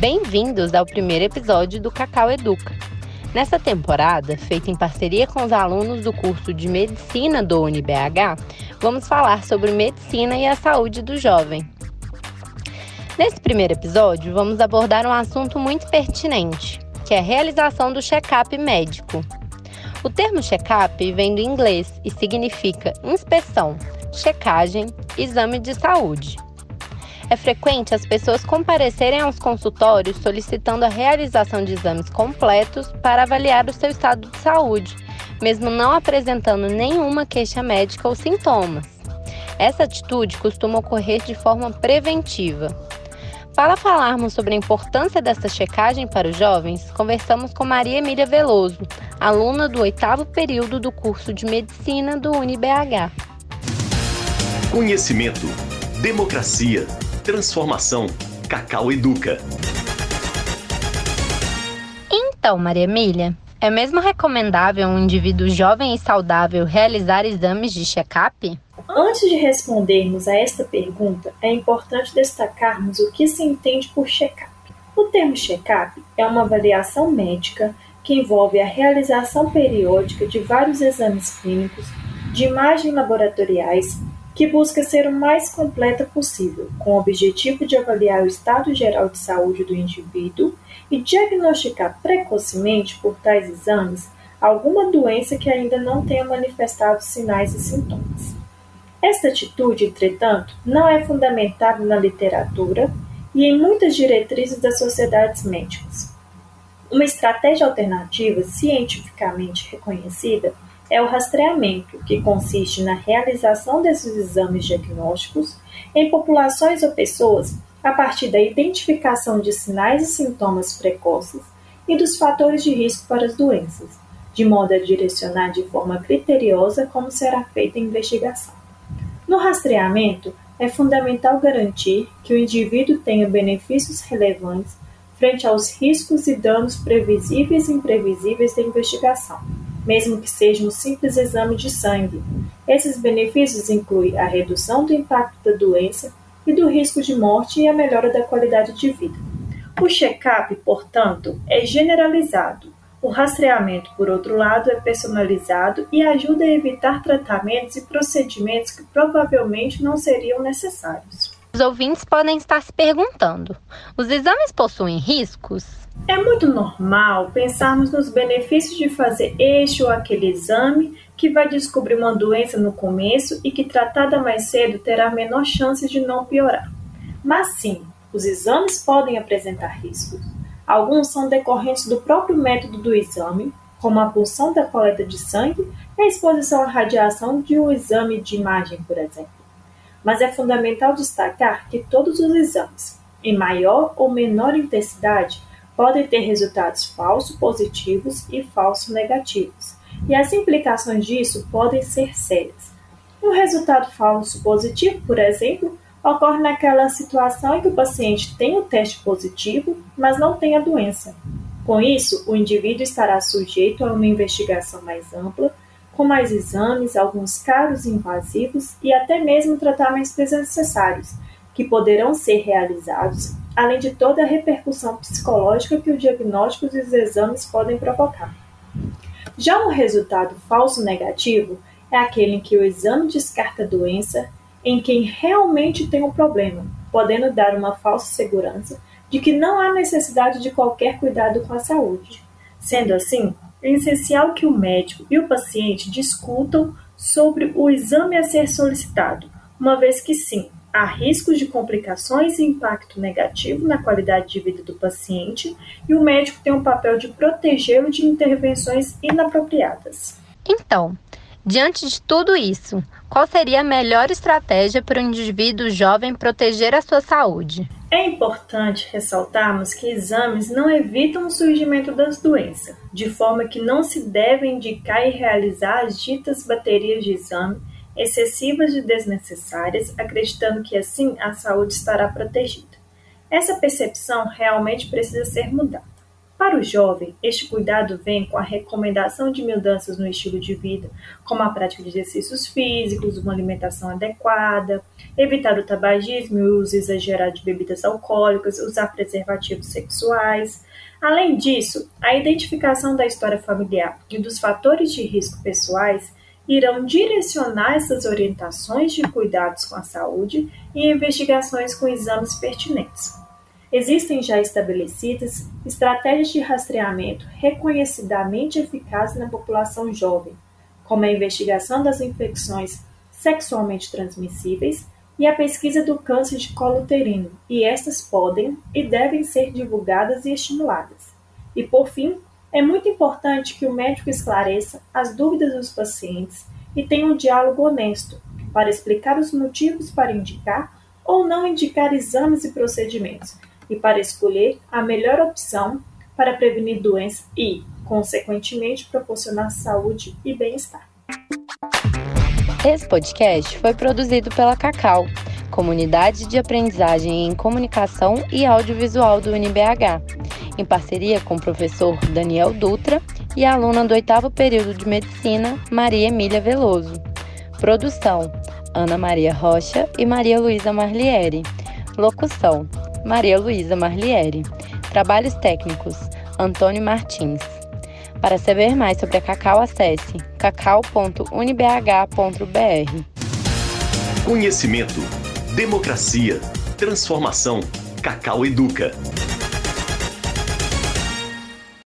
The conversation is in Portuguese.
Bem-vindos ao primeiro episódio do Cacau Educa. Nessa temporada, feita em parceria com os alunos do curso de Medicina do UniBH, vamos falar sobre medicina e a saúde do jovem. Nesse primeiro episódio, vamos abordar um assunto muito pertinente, que é a realização do check-up médico. O termo check-up vem do inglês e significa inspeção, checagem, exame de saúde. É frequente as pessoas comparecerem aos consultórios solicitando a realização de exames completos para avaliar o seu estado de saúde, mesmo não apresentando nenhuma queixa médica ou sintomas. Essa atitude costuma ocorrer de forma preventiva, para falarmos sobre a importância dessa checagem para os jovens, conversamos com Maria Emília Veloso, aluna do oitavo período do curso de Medicina do UniBH. Conhecimento, democracia, transformação. Cacau Educa. Então, Maria Emília, é mesmo recomendável um indivíduo jovem e saudável realizar exames de check-up? Antes de respondermos a esta pergunta, é importante destacarmos o que se entende por check-up. O termo check-up é uma avaliação médica que envolve a realização periódica de vários exames clínicos, de imagens laboratoriais, que busca ser o mais completa possível, com o objetivo de avaliar o estado geral de saúde do indivíduo e diagnosticar precocemente por tais exames alguma doença que ainda não tenha manifestado sinais e sintomas. Esta atitude, entretanto, não é fundamentada na literatura e em muitas diretrizes das sociedades médicas. Uma estratégia alternativa cientificamente reconhecida é o rastreamento, que consiste na realização desses exames diagnósticos em populações ou pessoas a partir da identificação de sinais e sintomas precoces e dos fatores de risco para as doenças, de modo a direcionar de forma criteriosa como será feita a investigação. No rastreamento, é fundamental garantir que o indivíduo tenha benefícios relevantes frente aos riscos e danos previsíveis e imprevisíveis da investigação, mesmo que seja um simples exame de sangue. Esses benefícios incluem a redução do impacto da doença e do risco de morte e a melhora da qualidade de vida. O check-up, portanto, é generalizado, o rastreamento, por outro lado, é personalizado e ajuda a evitar tratamentos e procedimentos que provavelmente não seriam necessários. Os ouvintes podem estar se perguntando: os exames possuem riscos? É muito normal pensarmos nos benefícios de fazer este ou aquele exame que vai descobrir uma doença no começo e que, tratada mais cedo, terá menor chance de não piorar. Mas sim, os exames podem apresentar riscos. Alguns são decorrentes do próprio método do exame, como a pulsão da coleta de sangue e a exposição à radiação de um exame de imagem, por exemplo. Mas é fundamental destacar que todos os exames, em maior ou menor intensidade, podem ter resultados falso positivos e falso negativos, e as implicações disso podem ser sérias. Um resultado falso positivo, por exemplo, ocorre naquela situação em que o paciente tem o teste positivo, mas não tem a doença. Com isso, o indivíduo estará sujeito a uma investigação mais ampla, com mais exames, alguns caros e invasivos e até mesmo tratamentos desnecessários, que poderão ser realizados, além de toda a repercussão psicológica que o diagnóstico e os exames podem provocar. Já um resultado falso negativo é aquele em que o exame descarta a doença em quem realmente tem um problema, podendo dar uma falsa segurança de que não há necessidade de qualquer cuidado com a saúde. Sendo assim, é essencial que o médico e o paciente discutam sobre o exame a ser solicitado, uma vez que sim, há riscos de complicações e impacto negativo na qualidade de vida do paciente e o médico tem um papel de protegê-lo de intervenções inapropriadas. Então, Diante de tudo isso, qual seria a melhor estratégia para o indivíduo jovem proteger a sua saúde? É importante ressaltarmos que exames não evitam o surgimento das doenças, de forma que não se deve indicar e realizar as ditas baterias de exame excessivas e desnecessárias, acreditando que assim a saúde estará protegida. Essa percepção realmente precisa ser mudada. Para o jovem, este cuidado vem com a recomendação de mudanças no estilo de vida, como a prática de exercícios físicos, uma alimentação adequada, evitar o tabagismo e o uso exagerado de bebidas alcoólicas, usar preservativos sexuais. Além disso, a identificação da história familiar e dos fatores de risco pessoais irão direcionar essas orientações de cuidados com a saúde e investigações com exames pertinentes. Existem já estabelecidas estratégias de rastreamento reconhecidamente eficazes na população jovem, como a investigação das infecções sexualmente transmissíveis e a pesquisa do câncer de colo uterino, e estas podem e devem ser divulgadas e estimuladas. E por fim, é muito importante que o médico esclareça as dúvidas dos pacientes e tenha um diálogo honesto para explicar os motivos para indicar ou não indicar exames e procedimentos, e para escolher a melhor opção para prevenir doenças e, consequentemente, proporcionar saúde e bem-estar. Esse podcast foi produzido pela Cacau, Comunidade de Aprendizagem em Comunicação e Audiovisual do UniBH, em parceria com o professor Daniel Dutra e a aluna do oitavo período de Medicina, Maria Emília Veloso. Produção: Ana Maria Rocha e Maria Luísa Marliere. Locução: Maria Luísa Marliere. Trabalhos técnicos: Antônio Martins. Para saber mais sobre a Cacau, acesse cacau.unibh.br. Conhecimento, democracia, transformação. Cacau Educa.